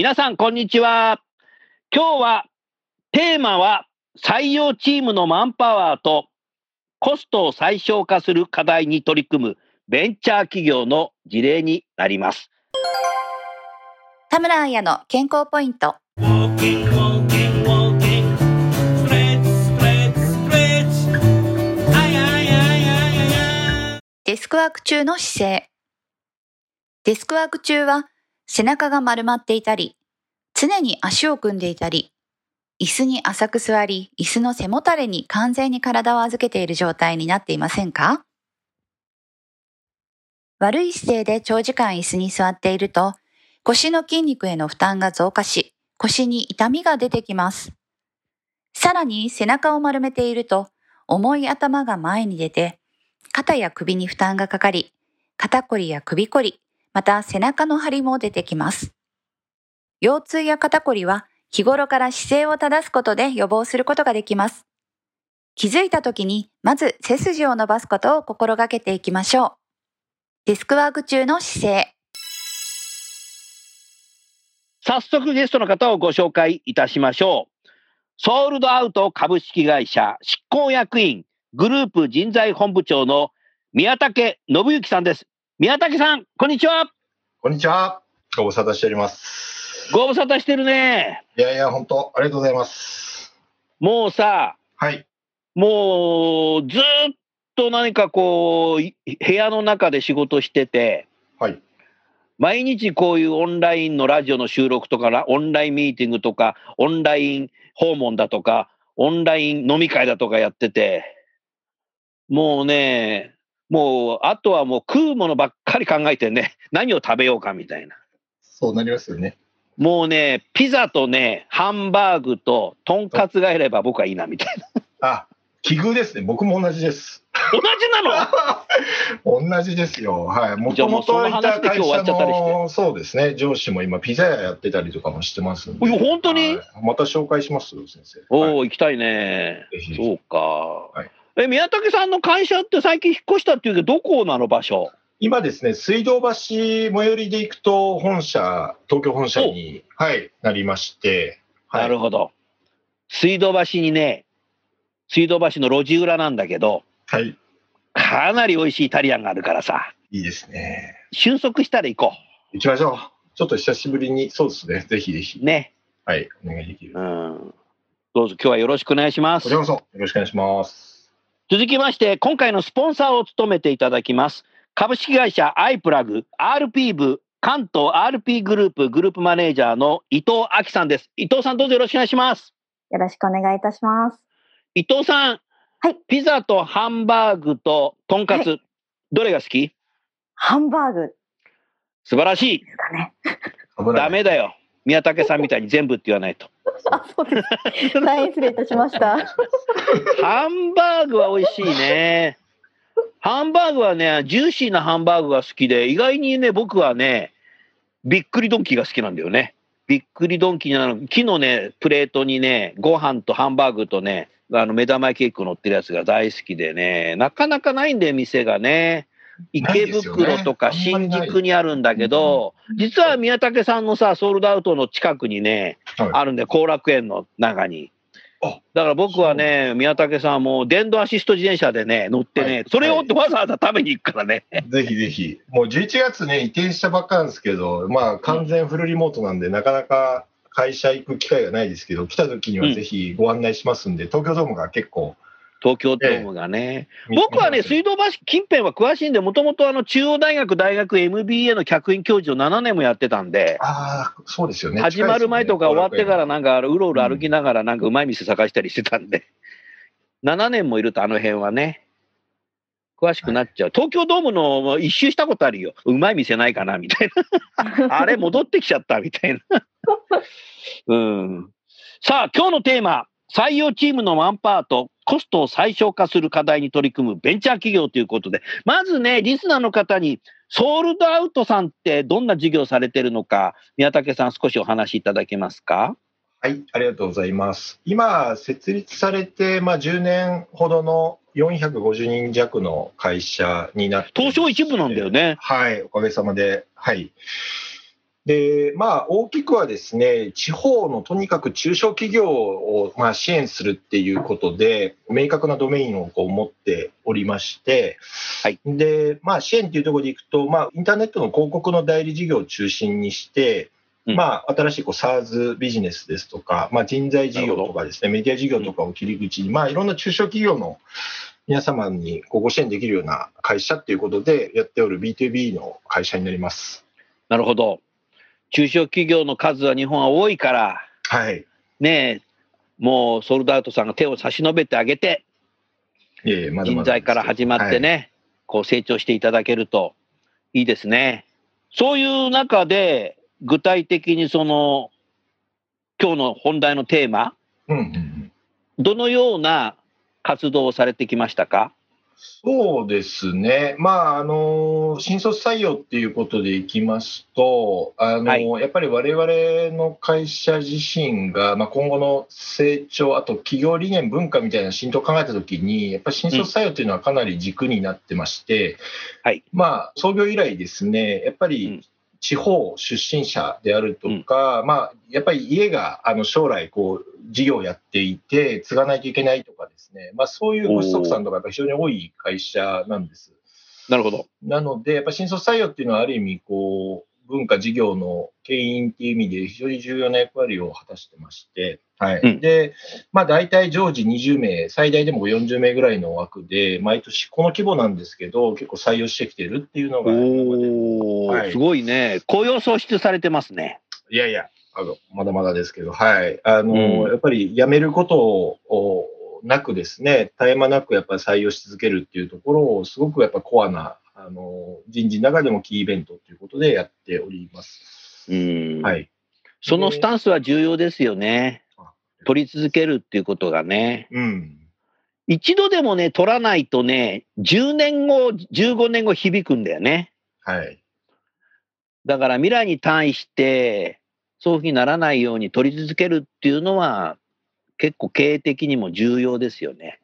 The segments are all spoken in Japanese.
皆さん、こんにちは。今日は、テーマは、採用チームのマンパワーとコストを最小化する課題に取り組むベンチャー企業の事例になります。田村彩の健康ポイント。デスクワーク中の姿勢。デスクワーク中は背中が丸まっていたり、常に足を組んでいたり、椅子に浅く座り、椅子の背もたれに完全に体を預けている状態になっていませんか？悪い姿勢で長時間椅子に座っていると、腰の筋肉への負担が増加し、腰に痛みが出てきます。さらに背中を丸めていると、重い頭が前に出て、肩や首に負担がかかり、肩こりや首こり、また背中の張りも出てきます。腰痛や肩こりは日頃から姿勢を正すことで予防することができます。気づいた時にまず背筋を伸ばすことを心がけていきましょう。デスクワーク中の姿勢。早速ゲストの方をご紹介いたしましょう。ソールドアウト株式会社執行役員グループ人材本部長の宮武信之さんです。宮武さん、こんにちは。こんにちは。ご無沙汰しております。ご無沙汰してるね。いやいや、本当ありがとうございます。もうさ、はい。もうずっと何かこう、い部屋の中で仕事してて、はい。毎日こういうオンラインのラジオの収録とか、ラオンラインミーティングとか、オンライン訪問だとか、オンライン飲み会だとかやってて、もうね、もう、あとはもう食うものばっかり考えてね、何を食べようかみたいな。そうなりますよね。もうね、ピザとね、ハンバーグと、とんかつがいれば僕はいいなみたいな。あ、奇遇ですね。僕も同じです。同じなの？同じですよ。はい。もともとっちゃったりしての、そうですね。上司も今、ピザ屋やってたりとかもしてますんで。本当に？はいまた紹介します？先生。おはいお、行きたいね。そうか。はいえ、宮武さんの会社って最近引っ越したっていうけど、どこなの場所？今ですね、水道橋最寄りで行くと、本社、東京本社に、はい、なりまして、はい、なるほど。水道橋にね、水道橋の路地裏なんだけど、はい。かなり美味しいイタリアンがあるからさ、いいですね。収束したら行こ行きましょう。ちょっと久しぶりに、そうですね。ぜひぜひう。。ね。はい、お願いできる。うん。どうぞ今日はよろしくお願いしますこち。らこそ、よろしくお願いします。続きまして、今回のスポンサーを務めていただきます。株式会社アイプラグ RP 部関東 RP グループグループマネージャーの伊藤亜紀さんです。伊藤さんどうぞよろしくお願いします。よろしくお願いいたします。伊藤さん、はいピザとハンバーグととんかつ、はどれが好き？ハンバーグで素晴らしい。すかね。危ない。ダメだよ。宮武さんみたいに全部って言わないと。あ、そうです。大変失礼いたしました。ハンバーグは美味しいね。ハンバーグはね、ジューシーなハンバーグが好きで、意外にね、僕はね、びっくりドンキーが好きなんだよね。びっくりドンキーなの、木のね、プレートにね、ご飯とハンバーグとね、あの目玉焼きケーキ乗ってるやつが大好きでね、なかなかないんだよ、店がね。池袋とか新宿にあるんだけど、実は宮武さんのさ、ソールドアウトの近くにね、はい。あるんで、後楽園の中に。あ。だから僕はね、宮武さんはもう電動アシスト自転車でね、乗ってね、はい。それをわざわざ食べに行くからね。ぜひぜひ。もう11月ね、移転したばっかなんですけど、まあ、完全フルリモートなんで、なかなか会社行く機会がないですけど、来た時にはぜひご案内しますんで、東京ドームが結構、東京ドームがね。見僕はね、水道橋近辺は詳しいんで、もともとあの中央大学大学 MBA の客員教授を7年もやってたんで、ああ、そうですよね。始まる前とか終わってからら。なんかうろうろ歩きながらなんかうまい店探したりしてたんで、7年もいるとあの辺はね、詳しくなっちゃう。東京ドームの一周したことあるよ。うまい店ないかなみたいな。あれ戻ってきちゃったみたいな。うん。さあ、今日のテーマ、採用チームのワンパート、コストを最小化する課題に取り組むベンチャー企業ということで、まずね、リスナーの方に、ソールドアウトさんってどんな事業されてるのか、宮武さん少しお話しいただけますか？はい、ありがとうございます。今、設立されて、まあ、10年ほどの450人弱の会社になって東証一部なんだよね。はい、おかげさまで。はい。で、まあ、大きくはですね、地方のとにかく中小企業を、まあ、支援するっていうことで、明確なドメインをこう持っておりまして、はい。で、まあ、支援っていうところでいくと、まあ、インターネットの広告の代理事業を中心にして、うんまあ、新しいこう SARS ビジネスですとか、まあ、人材事業とかですね、メディア事業とかを切り口に、まあ、いろんな中小企業の皆様にご支援できるような会社っていうことでやっておる B2B の会社になります。なるほど。中小企業の数は日本は多いから、はい。ねえ、もうソールドアウトさんが手を差し伸べてあげて、いえいえまだまだ人材から始まってね、こう成長していただけるといいですね。そういう中で、具体的にその、今日の本題のテーマ、うん。どのような活動をされてきましたか？そうですね。まあ、あの、新卒採用っていうことでいきますと、あの、はいやっぱり我々の会社自身が、まあ、今後の成長、あと企業理念、文化みたいな浸透を考えたときに、やっぱり新卒採用っていうのはかなり軸になってまして、はい。まあ、創業以来ですね、やっぱうんり地方出身者であるとか、まあ、やっぱり家があの将来こう、事業をやっていて、継がないといけないとかですね、まあ、そういうご子息さんとかやっぱり非常に多い会社なんです。なるほど。なので、やっぱり新卒採用っていうのはある意味、こう、文化事業の牽引っていう意味で非常に重要な役割を果たしてまして、はい。うんで、まあ大体常時20名、最大でも40名ぐらいの枠で、毎年この規模なんですけど、結構採用してきてるっていうのが、おー、はいすごいね。雇用創出されてますね。いやいや、あの、まだまだですけど、はい。あの、うんやっぱり辞めることをなくですね、絶え間なくやっぱり採用し続けるっていうところを、すごくやっぱコアな、あの、人事の中でもキーイベントということでやっております。うん。はい。そのスタンスは重要ですよねあ。取り続けるっていうことがね。うん。一度でもね、取らないとね、10年後、15年後響くんだよね。はい。だから未来に対して、そういうふうにならないように取り続けるっていうのは、結構経営的にも重要ですよね。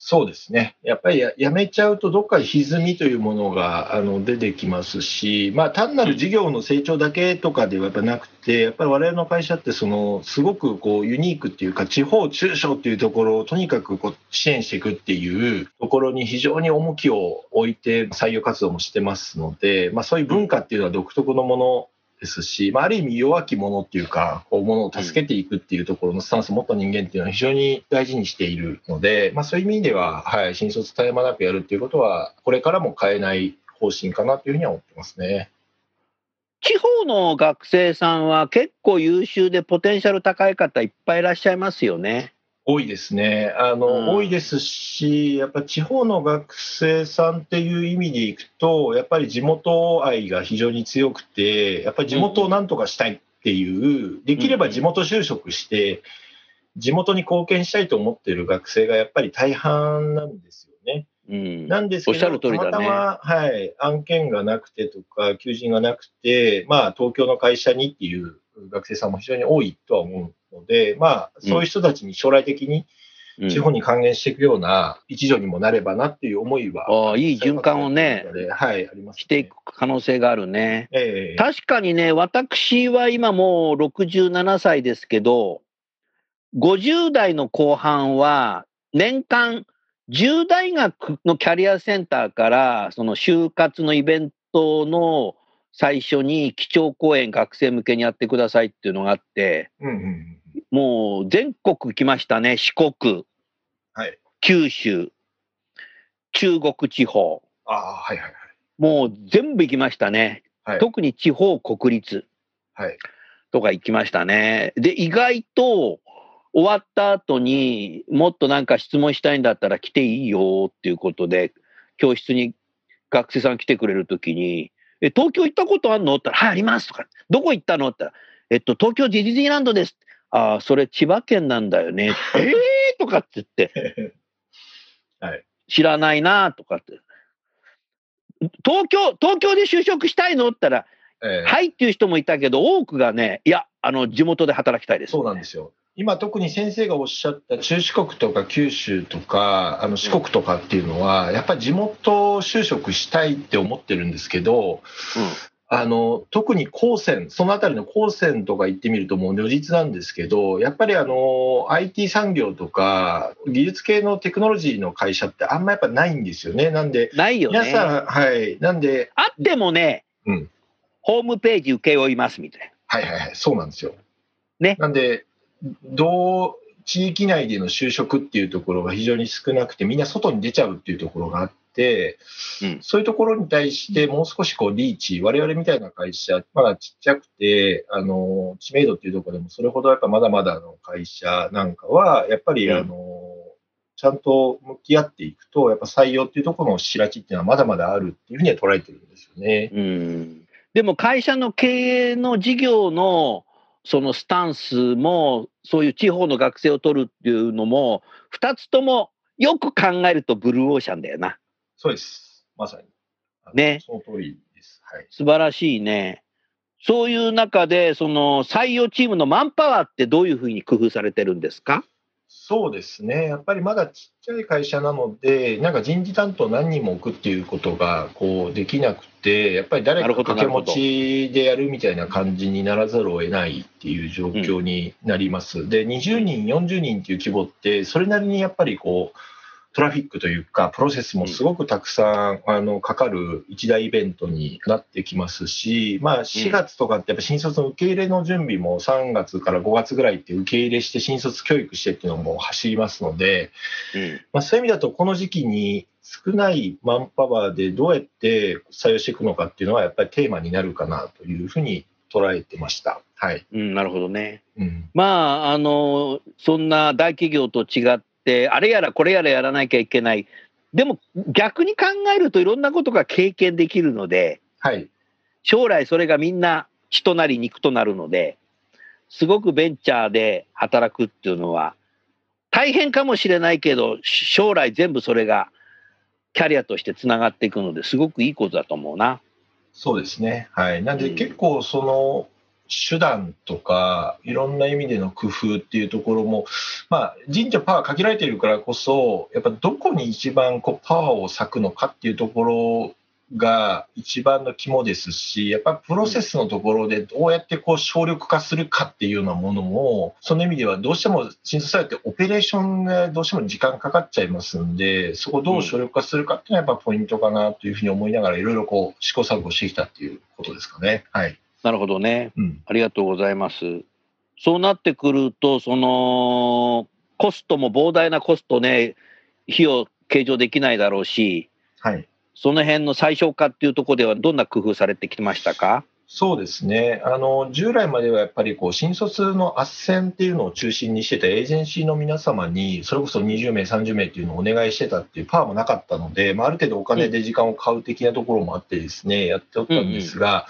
そうですね。やっぱりややめちゃうと、どっか歪みというものがあの出てきますし、まあ、単なる事業の成長だけとかではやっぱなくて、やっぱり我々の会社ってその、すごくこうユニークっていうか、地方中小っていうところをとにかくこう支援していくっていうところに非常に重きを置いて採用活動もしてますので、まあ、そういう文化っていうのは独特のものですし、まあ、ある意味弱き者っていうか、こう、ものを助けていくっていうところのスタンスを持った人間っていうのは非常に大事にしているので、まあ、そういう意味では、はい、新卒絶え間なくやるっていうことは、これからも変えない方針かなというふうには思ってますね。地方の学生さんは結構優秀でポテンシャル高い方いっぱいいらっしゃいますよね。多いですね。あの、うん多いですし、やっぱ地方の学生さんっていう意味でいくと、やっぱり地元愛が非常に強くて、やっぱり地元をなんとかしたいっていう、できれば地元就職して、地元に貢献したいと思っている学生がやっぱり大半なんですよね。うん。なんですけど、ねたまたま、はい、案件がなくてとか、求人がなくて、まあ、東京の会社にっていう学生さんも非常に多いとは思うので、まあ、そういう人たちに将来的にうん地方に還元していくような一助にもなればなっていう思いは、ああいい循環をね、はい、あります、ね。していく可能性があるね。ええ確かにね、私は今もう67歳ですけど、50代の後半は年間10大学のキャリアセンターからその就活のイベントの最初に基調講演学生向けにやってくださいっていうのがあって、うんうんうん。もう全国来ましたね。四国、はい。九州、中国地方。ああ、はいはいはい。もう全部行きましたね。はい特に地方国立はい。とか行きましたね。で、意外と終わった後にもっとなんか質問したいんだったら来ていいよっていうことで、教室に学生さん来てくれるときに、え、東京行ったことあんの？って言ったら、はい、ありますとか、どこ行ったの？って言ったら、えっと、東京ディズニーランドです。ああ、それ千葉県なんだよね。え？ーとかって言って、はい。知らないなとかって。東京、東京で就職したいの？って言ったら、えーはいっていう人もいたけど、多くがね、いや、あの、地元で働きたいです。そうなんですよ。今特に先生がおっしゃった中四国とか九州とかあの四国とかっていうのはやっぱり地元就職したいって思ってるんですけどあの特に高専そのあたりの高専とか行ってみるともう如実なんですけどやっぱりあの IT 産業とか技術系のテクノロジーの会社ってあんまやっぱないんですよね。なんでないよね。皆さんはい。なんであってもね、うん。ホームページ請け負いますみたいはいはいはい、そうなんですよ。ね。なんで、同地域内での就職っていうところが非常に少なくて、みんな外に出ちゃうっていうところがあって、うんそういうところに対してもう少しこうリーチ、我々みたいな会社、まだちっちゃくて、あの、知名度っていうところでもそれほどやっぱまだまだの会社なんかは、やっぱりうんあの、ちゃんと向き合っていくと、やっぱ採用っていうところの白地っていうのはまだまだあるっていうふうには捉えてるんですよね。な。うん。でも会社の経営の事業のそのスタンスも、そういう地方の学生を取るっていうのも、二つともよく考えるとブルーオーシャンだよな。そうです。まさに。ねその通りです。はい。素晴らしいね。そういう中で、その採用チームのマンパワーってどういうふうに工夫されてるんですか？そうですね。やっぱりまだちっちゃい会社なので、なんか人事担当何人も置くっていうことがこうできなくて、やっぱり誰か掛け持ちでやるみたいな感じにならざるを得ないっていう状況になります。で、20人、40人っていう規模って、それなりにやっぱりこう、トラフィックというか、プロセスもすごくたくさん、あのかかる一大イベントになってきますし、まあ、4月とかってやっぱ新卒の受け入れの準備も3月から5月ぐらいって受け入れして新卒教育してっていうのも走りますので、うん。まあ、そういう意味だとこの時期に少ないマンパワーでどうやって採用していくのかっていうのはやっぱりテーマになるかなというふうに捉えてました。はい。うん、なるほどね。うん。まあ、あの、そんな大企業と違って、あれやらこれやらやらなきゃいけない。でも逆に考えるといろんなことが経験できるので、はい。将来それがみんな血となり肉となるので、すごくベンチャーで働くっていうのは、大変かもしれないけど、将来全部それがキャリアとしてつながっていくのですごくいいことだと思うな。そうですね。はい。なんでうん結構その手段とかいろんな意味での工夫っていうところも、まあ人事のパワー限られているからこそ、やっぱどこに一番こうパワーを割くのかっていうところが一番の肝ですし、やっぱプロセスのところでどうやってこう省力化するかっていうようなものも、その意味ではどうしても新卒されてオペレーションがどうしても時間かかっちゃいますんで、そこをどう省力化するかっていうのはやっぱポイントかなというふうに思いながらいろいろこう試行錯誤してきたっていうことですかね。はい。なるほどね。うん。ありがとうございます。そうなってくると、その、コストも膨大なコストね、費用計上できないだろうし、はい。その辺の最小化っていうところではどんな工夫されてきてましたか？そうですね。あの、従来まではやっぱりこう、新卒の斡旋っていうのを中心にしてたエージェンシーの皆様に、それこそ20名、30名っていうのをお願いしてたっていうパワーもなかったので、まあ、ある程度お金で時間を買う的なところもあってですね、やっておったんですが、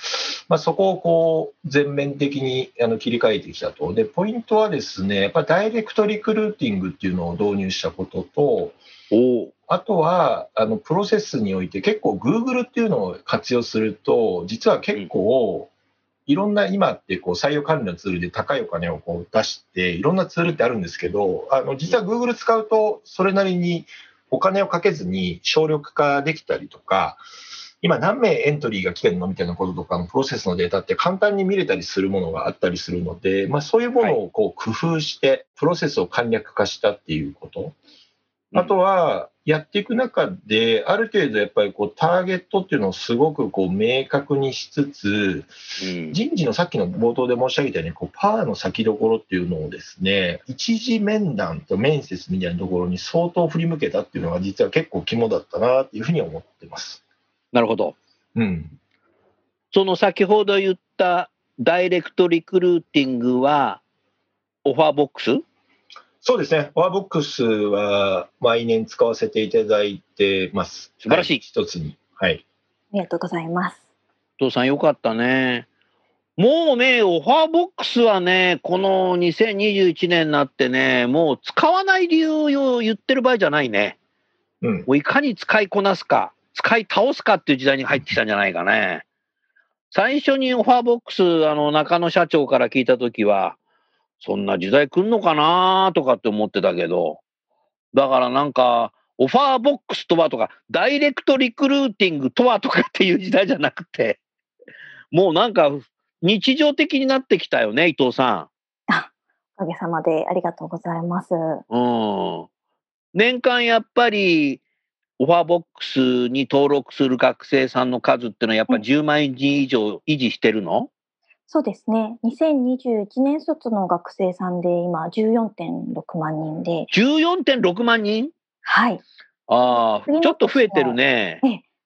まあ、そこをこう、全面的にあの切り替えてきたと。で、ポイントはですね、やっぱりダイレクトリクルーティングっていうのを導入したことと、お。あとは、あの、プロセスにおいて結構 Google っていうのを活用すると、実は結構、いろんな今ってこう採用管理のツールで高いお金をこう出して、いろんなツールってあるんですけど、あの、実は Google 使うと、それなりにお金をかけずに省力化できたりとか、今何名エントリーが来てるのみたいなこととかのプロセスのデータって簡単に見れたりするものがあったりするので、まあそういうものをこう工夫して、プロセスを簡略化したっていうこと。あとは、やっていく中で、ある程度やっぱりこうターゲットっていうのをすごくこう明確にしつつ、うん人事のさっきの冒頭で申し上げたように、こうパワーの先どころっていうのをですね、一次面談と面接みたいなところに相当振り向けたっていうのが実は結構肝だったなっていうふうに思ってます。なるほど。うん。その先ほど言ったダイレクトリクルーティングは、オファーボックスそうですね。フォアボックスは毎年使わせていただいてます。素晴らしいは一つに。はい。ありがとうございます。お父さんよかったね。もうね、オファーボックスはね、この2021年になってね、もう使わない理由を言ってる場合じゃないね。うん。もういかに使いこなすか、使い倒すかっていう時代に入ってきたんじゃないかね。最初にオファーボックス、あの、中野社長から聞いたときは、そんな時代来んのかなとかって思ってたけど、だからなんか、オファーボックスとはとか、ダイレクトリクルーティングとはとかっていう時代じゃなくて、もうなんか日常的になってきたよね、伊藤さおかげさまでありがとうございます。ん。うん。年間やっぱり、オファーボックスに登録する学生さんの数ってのはやっぱうん10万人以上維持してるの？そうですね。2021年卒の学生さんで今14.6万人で、?14.6 万人？はい。ああ、ちょっと増えてるね。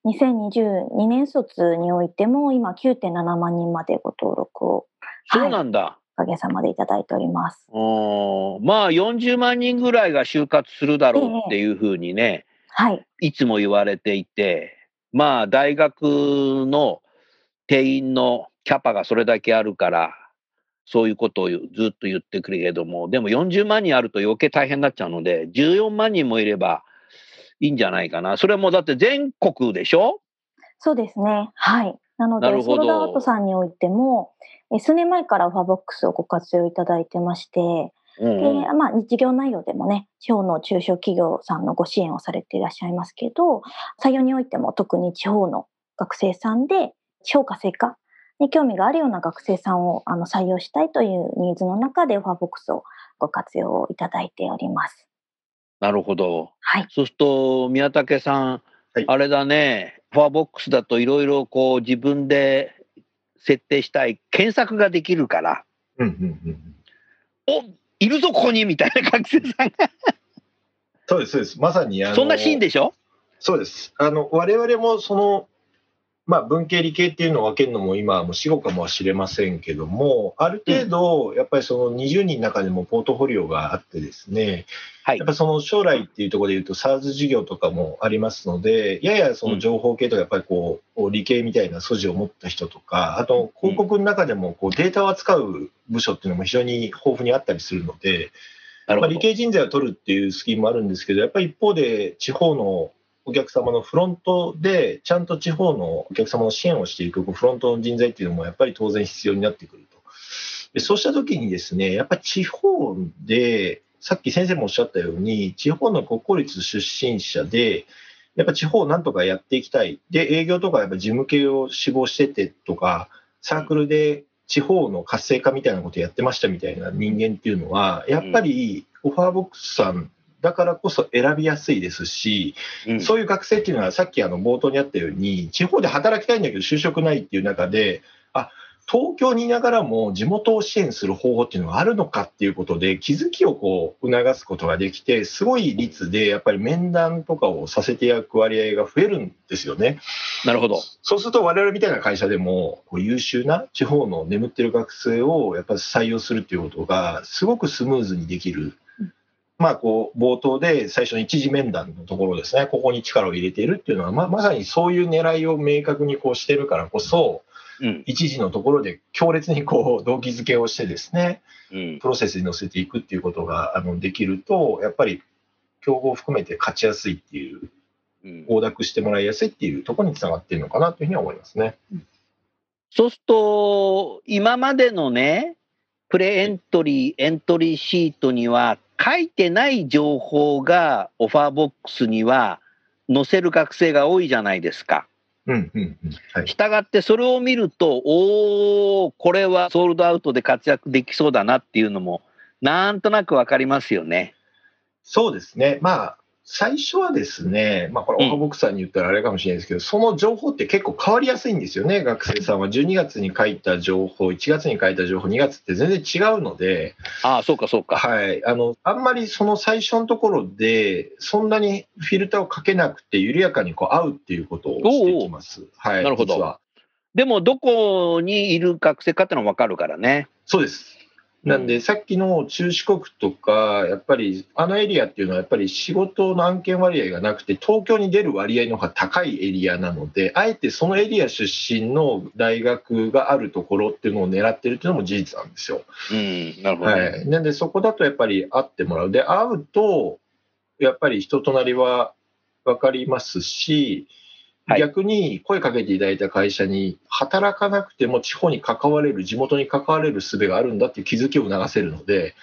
2022年卒においても今9.7万人までご登録をそうなんだ。おかげさまでいただいております。うんまあ40万人ぐらいが就活するだろうっていうふうにね、はい。いつも言われていて、まあ大学の定員のキャパがそれだけあるから、そういうことをずっと言ってくるけども、でも40万人あると余計大変になっちゃうので、14万人もいればいいんじゃないかな。それもだって全国でしょ？そうですね。はい。なので、ソールドアウトさんにおいても、え数年前からオファーボックスをご活用いただいてまして、うんでうん、まあ、事業内容でもね、地方の中小企業さんのご支援をされていらっしゃいますけど、採用においても特に地方の学生さんで、地方活性化に興味があるような学生さんをあの採用したいというニーズの中でオファーボックスをご活用いただいております。なるほど。はい。そうすると、宮武さん、はいあれだね、フォアボックスだといろいろこう自分で設定したい検索ができるから、うんうんうん。おいるぞ、ここにみたいな学生さんが。そうです、そうです。まさにあの、そんなシーンでしょ？そうです。あの、我々もその、まあ、文系理系っていうのを分けるのも今はもう死後かもしれませんけども、ある程度、やっぱりその20人の中でもポートフォリオがあってですね、はい。やっぱその将来っていうところで言うと SARS 事業とかもありますので、ややその情報系とかやっぱりこう、理系みたいな素地を持った人とか、あと広告の中でもこうデータを扱う部署っていうのも非常に豊富にあったりするので、ま理。系人材を取るっていうスキームもあるんですけど、やっぱり一方で地方のお客様のフロントで、ちゃんと地方のお客様の支援をしていくフロントの人材っていうのもやっぱり当然必要になってくると。でそうしたときにですね、やっぱ地方で、さっき先生もおっしゃったように、地方の国公立出身者で、やっぱ地方をなんとかやっていきたい。で、営業とかやっぱ事務系を志望しててとか、サークルで地方の活性化みたいなことやってましたみたいな人間っていうのは、やっぱりオファーボックスさんだからこそ選びやすいですし、うんそういう学生っていうのはさっきあの冒頭にあったように、地方で働きたいんだけど就職ないっていう中で、あ、東京にいながらも地元を支援する方法っていうのがあるのかっていうことで気づきをこう促すことができて、すごい率でやっぱり面談とかをさせていただく割合が増えるんですよね。なるほど。そうすると我々みたいな会社でもこう優秀な地方の眠ってる学生をやっぱり採用するっていうことがすごくスムーズにできる。まあこう冒頭で最初の一次面談のところですね、ここに力を入れているっていうのはままさにそういう狙いを明確にこうしてるからこそ、うん。一時のところで強烈にこう動機づけをしてですね、うん。プロセスに乗せていくっていうことがあのできると、やっぱり競合を含めて勝ちやすいっていう、うん横諾してもらいやすいっていうところにつながっているのかなというふうには思いますね。そうすると、今までのね、プレエントリー、エントリーシートには書いてない情報がオファーボックスには載せる学生が多いじゃないですか。うんうんうんはい、したがってそれを見ると、おー、これはソールドアウトで活躍できそうだなっていうのも、なんとなくわかりますよね。そうですね、まあ、最初はですね、まあ、これ、オハボクさんに言ったらあれかもしれないですけど、その情報って結構変わりやすいんですよね、学生さんは。12月に書いた情報、1月に書いた情報、2月って全然違うので、ああ、そうかそうか。はい、あのあんまりその最初のところで、そんなにフィルターをかけなくて、緩やかにこう合うっていうことをしていきます。はい、なるほどでも、どこにいる学生かってのは分かるからね。そうです。なんで、うんさっきの中四国とか、やっぱりあのエリアっていうのは、やっぱり仕事の案件割合がなくて、東京に出る割合の方が高いエリアなので、あえてそのエリア出身の大学があるところっていうのを狙ってるっていうのも事実なんですよ。うん、なるほど、ね。はい。なんで、そこだとやっぱり会ってもらう。で、会うと、やっぱり人となりは分かりますし、はい逆に声かけていただいた会社に働かなくても地方に関われる、地元に関われる術があるんだっていう気づきを促せるので、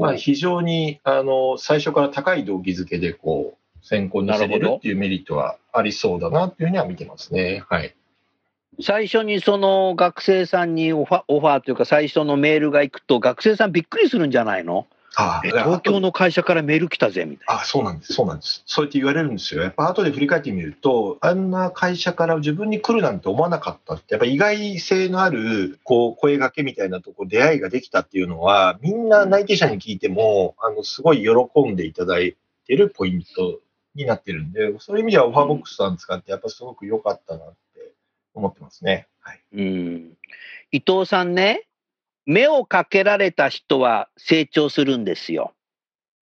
まあ、非常にあの最初から高い動機づけでこう選考にせれるっていうメリットはありそうだなっていうふうには見てますね。はい。最初にその学生さんにオファーオファーというか、最初のメールが行くと、学生さんびっくりするんじゃないの？あえ東京の会社からメール来たぜみたいな。あ、そうなんです、そうなんです。そうやって言われるんですよ。やっぱ後で振り返ってみると、あんな会社から自分に来るなんて思わなかったって、やっぱ意外性のある、こう、声掛けみたいなとこ、出会いができたっていうのは、みんな内定者に聞いても、あの、すごい喜んでいただいてるポイントになってるんで、そういう意味ではオファーボックスさん使って、やっぱすごく良かったなって思ってますね。はい。うん、伊藤さんね、目をかけられた人は成長するんですよ。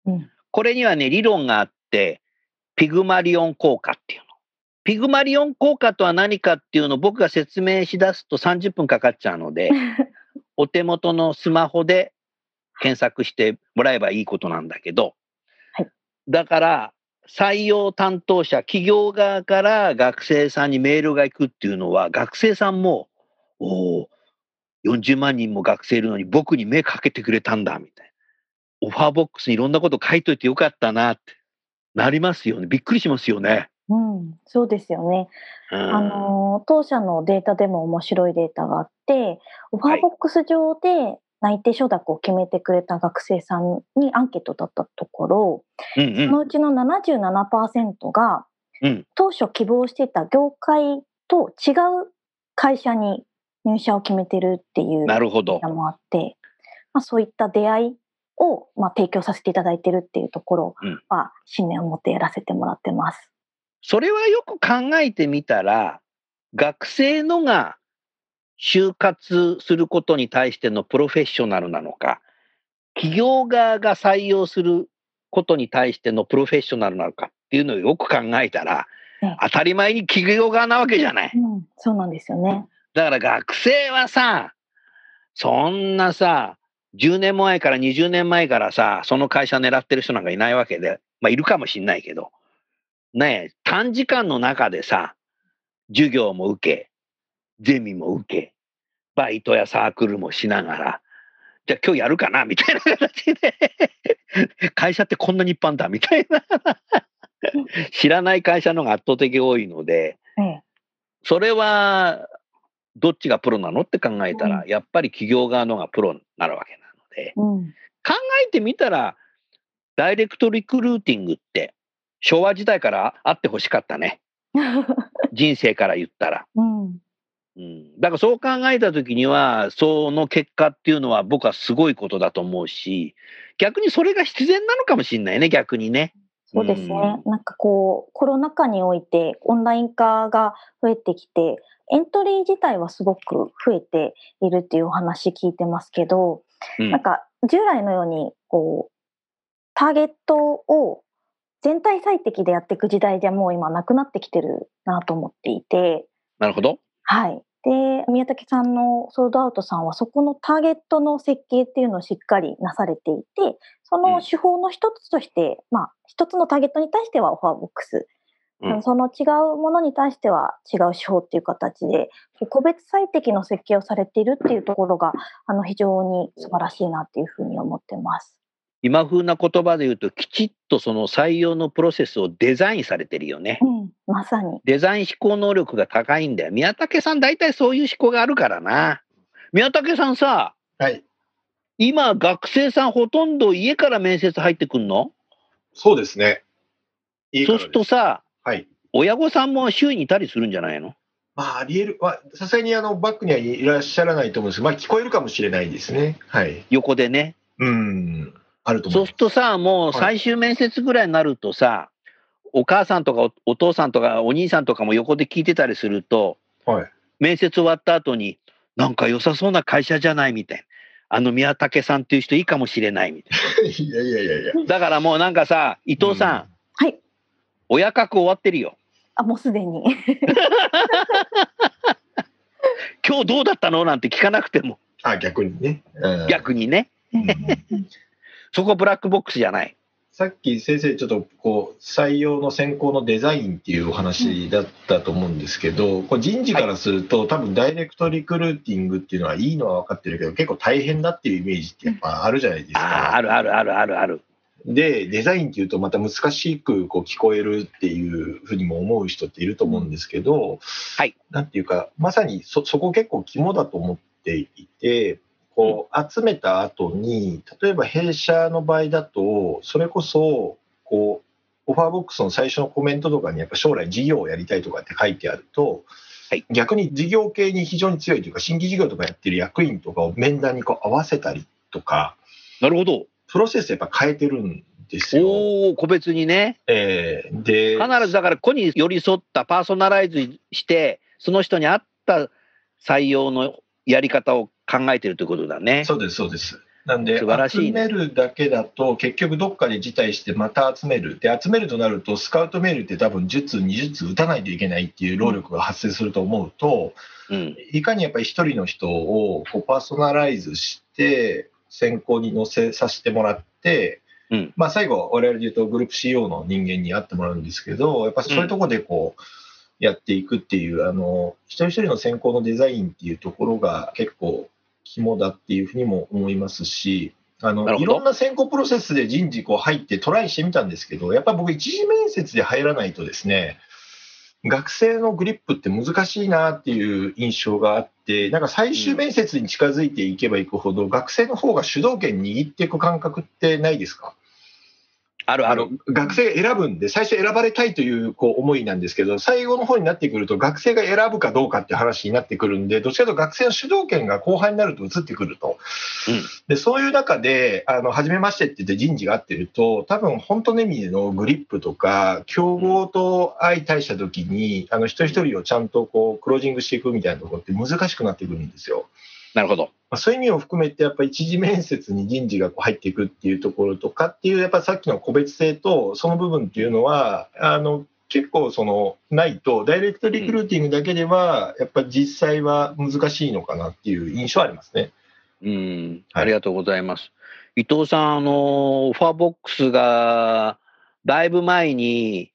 うんこれにはね、理論があって、ピグマリオン効果っていうの。ピグマリオン効果とは何かっていうのを僕が説明しだすと30分かかっちゃうので、お手元のスマホで検索してもらえばいいことなんだけど、はいだから採用担当者、企業側から学生さんにメールが行くっていうのは、学生さんも、おお、40万人も学生いるのに僕に目かけてくれたんだみたいな。オファーボックスにいろんなこと書いといてよかったなってなりますよね。びっくりしますよね。うん、そうですよね。うんあの当社のデータでも面白いデータがあって、オファーボックス上で内定承諾を決めてくれた学生さんにアンケートだったところ、うんそのうちの77%がうん当初希望していた業界と違う会社に入社を決めてるっていううん。なるほどデータ。もあって、まあ、そういった出会いを、まあ、提供させていただいてるっていうところうんは信念を持ってやらせてもらってます。それはよく考えてみたら、学生のが就活することに対してのプロフェッショナルなのか、企業側が採用することに対してのプロフェッショナルなのかっていうのをよく考えたらええ、当たり前に企業側なわけじゃない。うん、そうなんですよね。だから学生はさ、そんなさ、10年前から20年前からさ、その会社狙ってる人なんかいないわけで、まあいるかもしんないけど、ねえ、短時間の中でさ、授業も受け、ゼミも受け、バイトやサークルもしながら、じゃあ今日やるかな？みたいな形で、会社ってこんなに一般だ？みたいな。知らない会社の方が圧倒的多いので、ええ。それはどっちがプロなのって考えたら、やっぱり企業側の方がプロになるわけなので、うん考えてみたら、ダイレクトリクルーティングって昭和時代からあってほしかったね。人生から言ったら。うんうん、だからそう考えた時には、その結果っていうのは僕はすごいことだと思うし、逆にそれが必然なのかもしれないね、逆にね。そうですね。なんかこう、コロナ禍においてオンライン化が増えてきて、エントリー自体はすごく増えているっていうお話聞いてますけど、うんなんか従来のように、こう、ターゲットを全体最適でやっていく時代じゃもう今なくなってきてるなと思っていて、なるほど。はい。で、宮武さんのソードアウトさんはそこのターゲットの設計っていうのをしっかりなされていて、その手法の一つとして、まあ、一つのターゲットに対してはオファーボックス、うんその違うものに対しては違う手法っていう形で、個別最適の設計をされているっていうところが、あの、非常に素晴らしいなっていうふうに思ってます。今風な言葉で言うと、きちっとその採用のプロセスをデザインされてるよね。うん、まさに。デザイン思考能力が高いんだよ。宮武さん、大体そういう思考があるからな。宮武さんさ、はい。今、学生さんほとんど家から面接入ってくんの？そうですね。そうするとさ、はい。親御さんも周囲にいたりするんじゃないの？まあ、あり得る。まあ、さすがにあの、バックにはいらっしゃらないと思うんですけど、まあ、聞こえるかもしれないですね。はい。横でね。うん。あると思そうすするとさ、もうはい最終面接ぐらいになるとさ、お母さんとかおお父さんとかお兄さんとかも横で聞いてたりすると、はい。面接終わった後に、なんか良さそうな会社じゃないみたいな。あの宮武さんっていう人いいかもしれないみたい いやいやいやいや。な。だからもうなんかさ、伊藤さん、はい。親格終わってるよ。あ、もうすでに。今日どうだったの？なんて聞かなくても、あ、逆にね。うん逆にね。うんそこブラックボックスじゃない。さっき先生、ちょっとこう採用の選考のデザインっていうお話だったと思うんですけど、これ人事からすると、多分ダイレクトリクルーティングっていうのはいいのは分かってるけど、結構大変だっていうイメージってやっぱあるじゃないですか。あるあるあるあるある。で、デザインっていうとまた難しくこう聞こえるっていうふうにも思う人っていると思うんですけど、はい。なんていうか、まさにそそこ結構肝だと思っていて、こう集めた後に、例えば弊社の場合だと、それこそ、こう、オファーボックスの最初のコメントとかにやっぱ将来事業をやりたいとかって書いてあると、はい逆に事業系に非常に強いというか、新規事業とかやってる役員とかを面談にこう合わせたりとか、なるほど。プロセスやっぱ変えてるんですよ。おお、個別にね。えーで、必ずだから、個に寄り添ったパーソナライズして、その人に合った採用のやり方を考えてるということだね。そうです、そうです。なんで、素晴らしいね集めるだけだと、結局どっかで辞退してまた集める。で、集めるとなると、スカウトメールって多分10通、20通打たないといけないっていう労力が発生すると思うと、うん。いかにやっぱり一人の人をこうパーソナライズして、選考に載せさせてもらって、うん。まあ最後、我々で言うとグループ CO の人間に会ってもらうんですけど、やっぱそういうところでこう、やっていくっていう、あの、一人一人の選考のデザインっていうところが結構肝だっていうふうにも思いますし、あの、いろんな選考プロセスで人事こう入ってトライしてみたんですけど、やっぱり僕一次面接で入らないとですね、学生のグリップって難しいなっていう印象があって、なんか最終面接に近づいていけばいくほど、学生の方が主導権握っていく感覚ってないですか？あるある。学生が選ぶんで、最初選ばれたいというこう思いなんですけど、最後の方になってくると、学生が選ぶかどうかって話になってくるんで、どっちかと学生の主導権が後半になると移ってくると。うんでそういう中で、あの初めましてって言って人事が合ってると、多分本当の意味でのグリップとか、競合と相対したときに、あの一人一人をちゃんとこうクロージングしていくみたいなところって難しくなってくるんですよ。なるほど。まあ、そういう意味を含めて、やっぱり一次面接に人事がこう入っていくっていうところとかっていう、やっぱりさっきの個別性と、その部分っていうのは、あの結構そのないと、ダイレクトリクルーティングだけでは、やっぱり実際は難しいのかなっていう印象はありますね。うん。はいありがとうございます。伊藤さん、あの、オファーボックスが、だいぶ前に、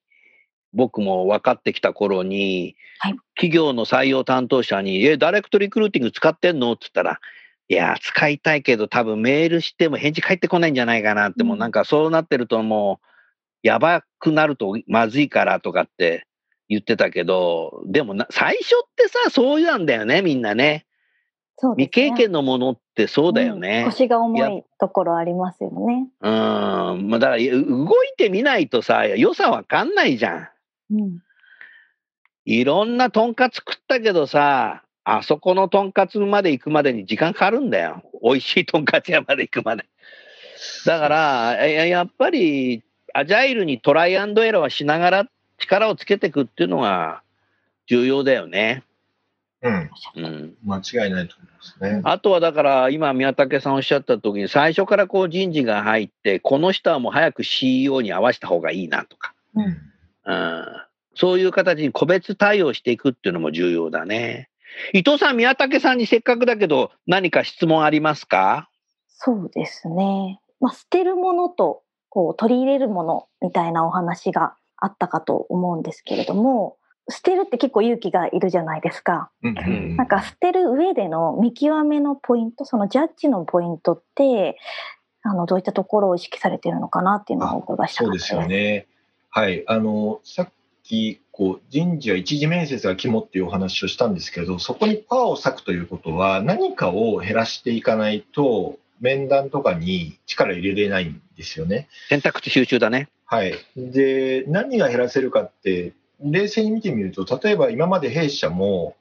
僕も分かってきた頃に、はい企業の採用担当者に、え、ダイレクトリクルーティング使ってんの？って言ったら、いや、使いたいけど、多分メールしても返事返ってこないんじゃないかなって、もうなんかそうなってるともう、やばくなるとまずいからとかって言ってたけど、でもな最初ってさ、そうなんだよね、みんなね。ね未経験のものってそうだようんね。腰が重やいところありますよね。うん。まあだから、い動いてみないとさ、良さわかんないじゃん。うん。いろんなとんかつ食ったけどさ、あそこのとんかつまで行くまでに時間かかるんだよ。美味しいとんかつ屋まで行くまで。だから、ややっぱり、アジャイルにトライアンドエラーはしながら力をつけていくっていうのが重要だよね。うん、うん。間違いないと思いますね。あとはだから、今、宮武さんおっしゃった時に、最初からこう人事が入って、この人はもう早く CEO に合わせた方がいいなとか、うんうん、そういう形に個別対応していくっていうのも重要だね。伊藤さん、宮武さんにせっかくだけど、何か質問ありますか？そうですね。まあ、捨てるものとこう取り入れるものみたいなお話があったかと思うんですけれども、捨てるって結構勇気がいるじゃないですか。うんうんなんか捨てる上での見極めのポイント、そのジャッジのポイントって、あのどういったところを意識されているのかなっていうのをお伺いしたかったそうですよね。はい。あの、さっき、こう、人事は一次面接が肝っていうお話をしたんですけど、そこにパワーを割くということは、何かを減らしていかないと、面談とかに力入れれないんですよね。選択肢収集だね。はい。で、何が減らせるかって、冷静に見てみると、例えば今まで弊社も、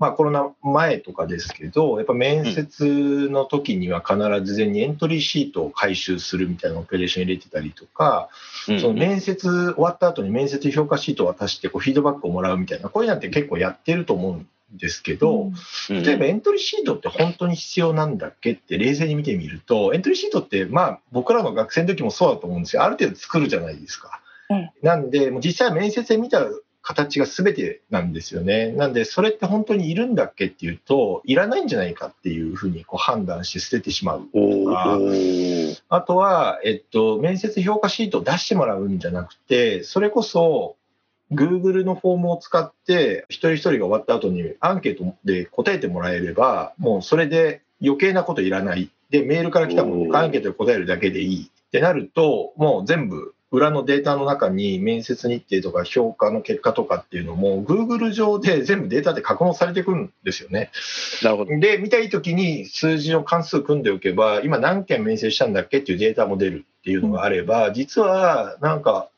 まあコロナ前とかですけど、やっぱ面接の時には必ず事前にエントリーシートを回収するみたいなオペレーション入れてたりとか、うんその面接終わった後に面接評価シートを渡してこうフィードバックをもらうみたいな、こういうのって結構やってると思うんですけど、うん例えばエントリーシートって本当に必要なんだっけって冷静に見てみると、エントリーシートってまあ僕らの学生の時もそうだと思うんですよ。ある程度作るじゃないですか。うんなんで、もう実際面接で見た形が全てなんですよね。なんで、それって本当にいるんだっけっていうと、いらないんじゃないかっていうふうにこう判断して捨ててしまう。おーあとは、えっと、面接評価シートを出してもらうんじゃなくて、それこそ、Google のフォームを使って、一人一人が終わった後にアンケートで答えてもらえれば、もうそれで余計なこといらない。で、メールから来たものにアンケートで答えるだけでいいってなると、もう全部裏のデータの中に面接日程とか評価の結果とかっていうのも Google 上で全部データで格納されてくるんですよね。なるほど。で、見たいときに数字の関数組んでおけば、今何件面接したんだっけっていうデータも出るっていうのがあれば、実はなんか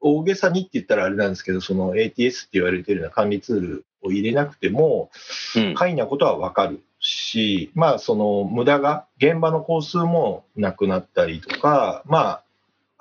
大げさにって言ったらあれなんですけど、その ATS って言われてるような管理ツールを入れなくても、うん簡易なことはわかるし、まあその無駄が、現場の工数もなくなったりとか、まあ、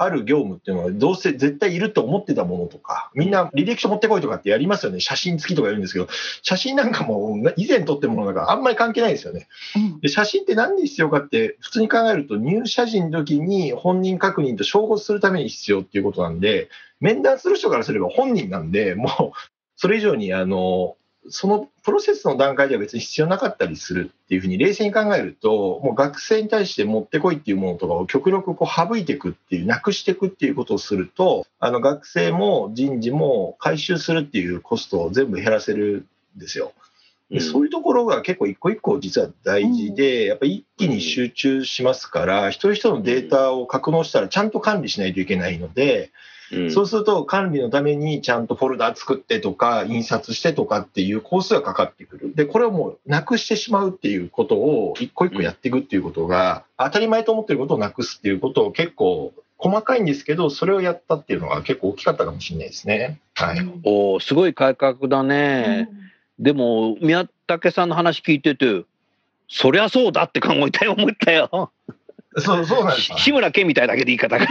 ある業務っていうのはどうせ絶対いると思ってたものとか、みんな履歴書持ってこいとかってやりますよね。写真付きとか言うんですけど、写真なんかも以前撮ってるものだからあんまり関係ないですよね。うんで写真って何で必要かって、普通に考えると入社時の時に本人確認と照合するために必要っていうことなんで、面談する人からすれば本人なんで、もうそれ以上にあの、そのプロセスの段階では別に必要なかったりするっていうふうに冷静に考えると、もう学生に対して持ってこいっていうものとかを極力こう省いていくっていう、なくしていくっていうことをすると、あの学生も人事も回収するっていうコストを全部減らせるんですよ。でそういうところが結構一個一個実は大事で、やっぱり一気に集中しますから、一人一人のデータを格納したらちゃんと管理しないといけないので、うんそうすると管理のためにちゃんとフォルダ作ってとか、印刷してとかっていう工数がかかってくる。で、これをもうなくしてしまうっていうことを一個一個やっていくっていうことが、当たり前と思ってることをなくすっていうことを結構細かいんですけど、それをやったっていうのが結構大きかったかもしれないですね。はい。おーすごい改革だね。でも、宮武さんの話聞いてて、そりゃそうだって考えたよ、思ったよ。そう、そうなんですし志村けんみたいだけど言い方が。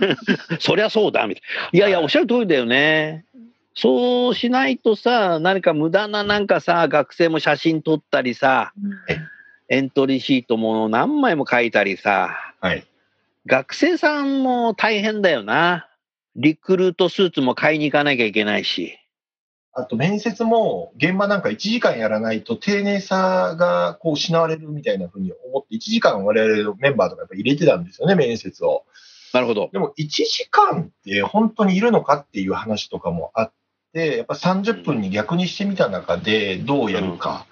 そりゃそうだ、みたいな。いやいや、おっしゃる通りだよね。そうしないとさ、何か無駄ななんかさ、学生も写真撮ったりさ、エントリーシートも何枚も書いたりさ、はい。学生さんも大変だよな。リクルートスーツも買いに行かなきゃいけないし。あと面接も現場なんか1時間やらないと丁寧さがこう失われるみたいなふうに思って1時間我々のメンバーとかやっぱ入れてたんですよね、面接を。なるほど。でも1時間って本当にいるのかっていう話とかもあって、やっぱ30分に逆にしてみた中でどうやるか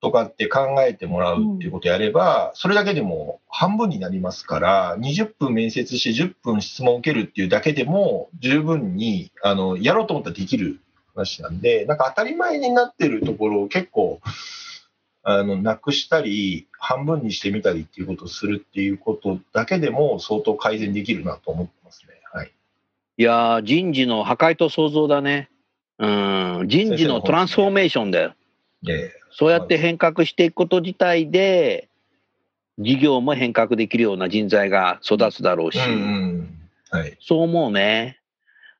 とかって考えてもらうっていうことをやれば、それだけでも半分になりますから、20分面接して10分質問を受けるっていうだけでも十分にあのやろうと思ったらできる話なんで、なんか当たり前になってるところを結構、あの、なくしたり、半分にしてみたりっていうことをするっていうことだけでも相当改善できるなと思ってますね。はい。いやー、人事の破壊と創造だね。うん、人事のトランスフォーメーションだよ。で、そうやって変革していくこと自体で、事業も変革できるような人材が育つだろうし、うんうん。はい。そう思うね。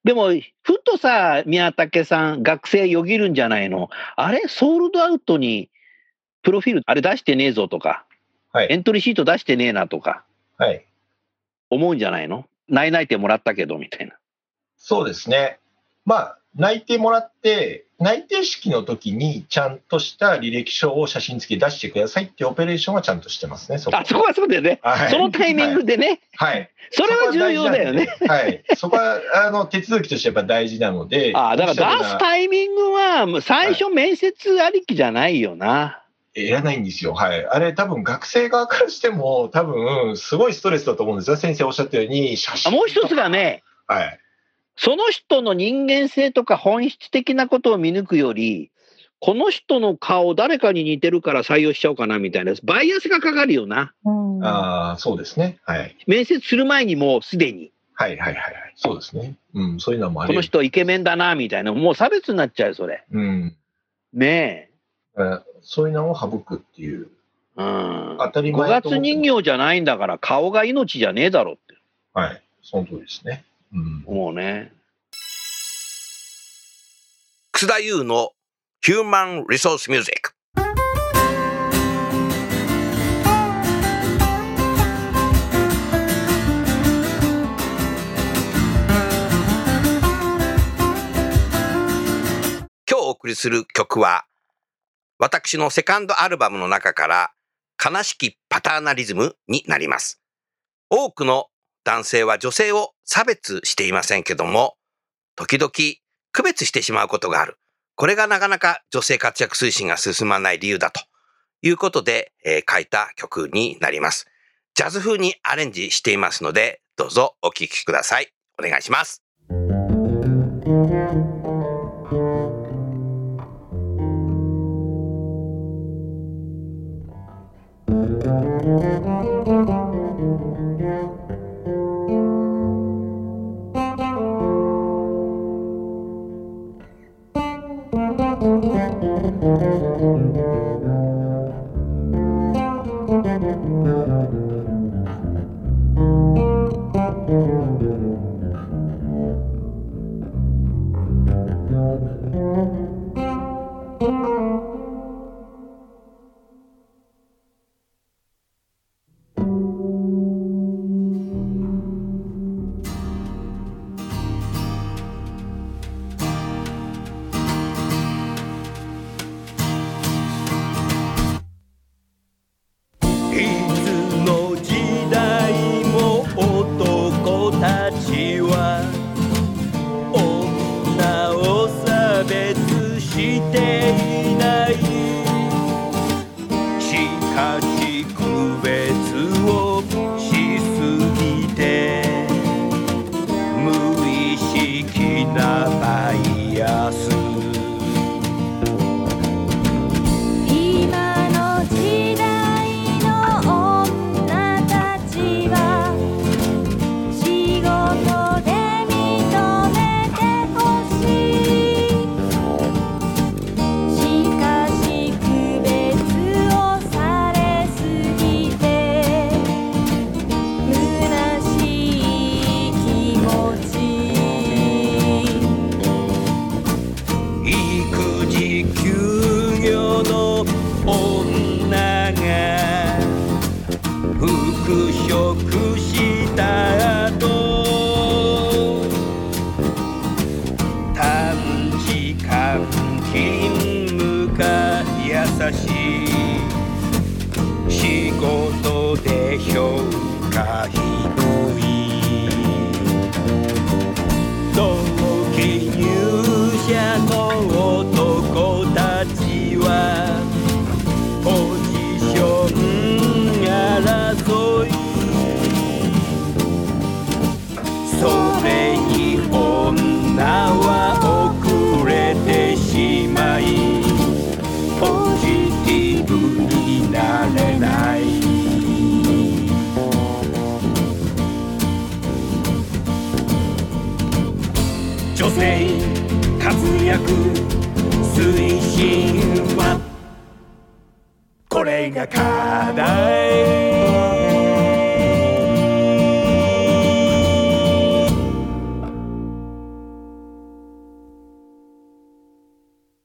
でも、ふとさ、宮武さん、学生よぎるんじゃないの？あれ、ソールドアウトに、プロフィール、あれ出してねえぞとか、はいエントリーシート出してねえなとか、はい。思うんじゃないの？内々定もらったけど、みたいな。そうですね。まあ、内定もらって、内定式の時にちゃんとした履歴書を写真付きで出してくださいっていうオペレーションはちゃんとしてますね。そこあ、そこはそうだよね。はいそのタイミングでね、はい。それは重要だよね。はい。そこは、あの、手続きとしてやっぱ大事なので。あだから出すイタイミングは、もう最初面接ありきじゃないよな。いらないんですよ。はい。あれ多分学生側からしても多分すごいストレスだと思うんですよ。先生おっしゃったように写あ真。もう一つが。ね、はい。その人の人間性とか本質的なことを見抜くより、この人の顔誰かに似てるから採用しちゃおうかなみたいな、バイアスがかかるよな。うんああ、そうですね。はい。面接する前にもうすでに。はいはいはいそうですね。うん、そういうのもありこの人イケメンだな、みたいな。もう差別になっちゃうよ、それ。うん。ねえーそういうのを省くっていう。え。うん。当たり五前月人形じゃないんだから、顔が命じゃねえだろってはい。その通りですね。うん。思うね。楠田優のヒューマン・リソース・ミュージック。今日お送りする曲は、私のセカンドアルバムの中から、悲しきパターナリズムになります。多くの男性は女性を差別していませんけども、時々区別してしまうことがある。これがなかなか女性活躍推進が進まない理由だということで、えー書いた曲になります。ジャズ風にアレンジしていますので、どうぞお聴きください。お願いします。Mm-hmm.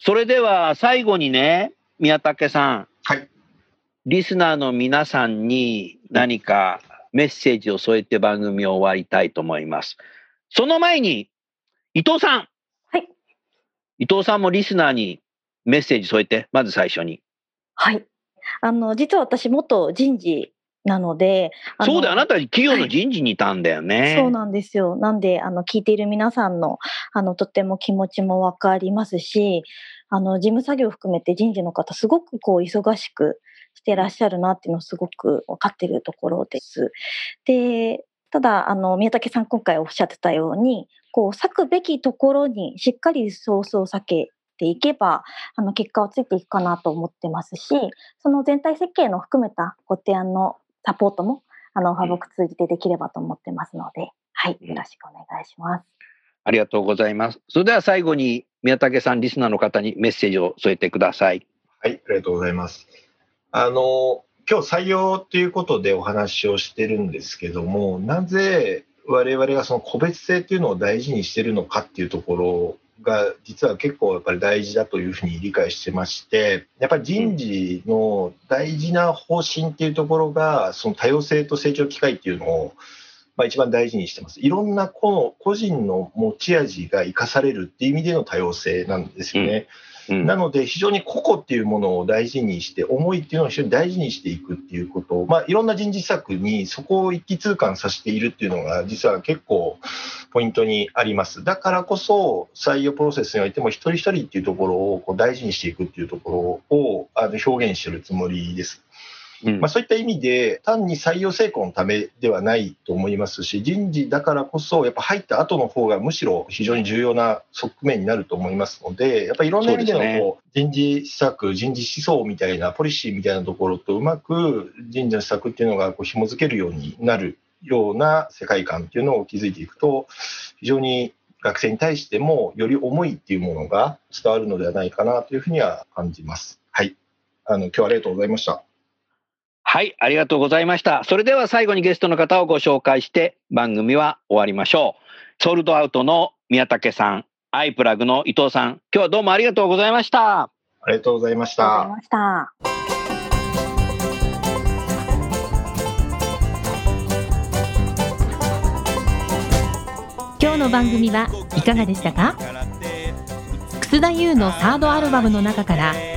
それでは最後にね、宮武さん、はい。リスナーの皆さんに何かメッセージを添えて番組を終わりたいと思います。その前に、伊藤さん。はい。伊藤さんもリスナーにメッセージ添えて、まず最初に。はい。あの、実は私、元人事なので、そうだよ、あなた企業の人事にいたんだよね。そうなんですよ。なんで、あの、聞いている皆さんの、あの、とっても気持ちもわかりますし、あの、事務作業を含めて人事の方、すごくこう、忙しくしてらっしゃるなっていうのをすごく分かっているところです。で、ただ、あの、宮武さん今回おっしゃってたように、こう、割くべきところにしっかりリソースを避けていけば、あの、結果をついていくかなと思ってますし、その全体設計の含めたご提案のサポートも、あの、ファボク通じてできればと思ってますので、はい、よろしくお願いします。ありがとうございます。それでは最後に宮武さん、リスナーの方にメッセージを添えてください。はい、ありがとうございます。あの、今日採用ということでお話をしてるんですけども、なぜ我々がその個別性っていうのを大事にしてるのかっていうところが、実は結構やっぱり大事だというふうに理解してまして、やっぱり人事の大事な方針っていうところが、その多様性と成長機会っていうのを、まあ、一番大事にしてます。いろんな個の個人の持ち味が生かされるっていう意味での多様性なんですよね。うんなので、非常に個々っていうものを大事にして、思いっていうのを非常に大事にしていくっていうことを、まあ、いろんな人事施策にそこを一気通貫させているっていうのが、実は結構ポイントにあります。だからこそ、採用プロセスにおいても、一人一人っていうところをこう大事にしていくっていうところをあの表現してるつもりです。うんまあ、そういった意味で、単に採用成功のためではないと思いますし、人事だからこそ、やっぱ入った後の方がむしろ非常に重要な側面になると思いますので、やっぱりいろんな意味でのこう人事施策、人事思想みたいな、ポリシーみたいなところとうまく人事の施策っていうのがこう紐付けるようになるような世界観っていうのを築いていくと、非常に学生に対してもより思いっていうものが伝わるのではないかなというふうには感じます。はい。あの、今日はありがとうございました。はい、ありがとうございました。それでは最後にゲストの方をご紹介して番組は終わりましょう。ソールドアウトの宮武さん、アイプラグの伊藤さん、今日はどうもありがとうございました。ありがとうございましたありがとうござい。ました。今日の番組はいかがでしたか？楠田優のサードアルバムの中から「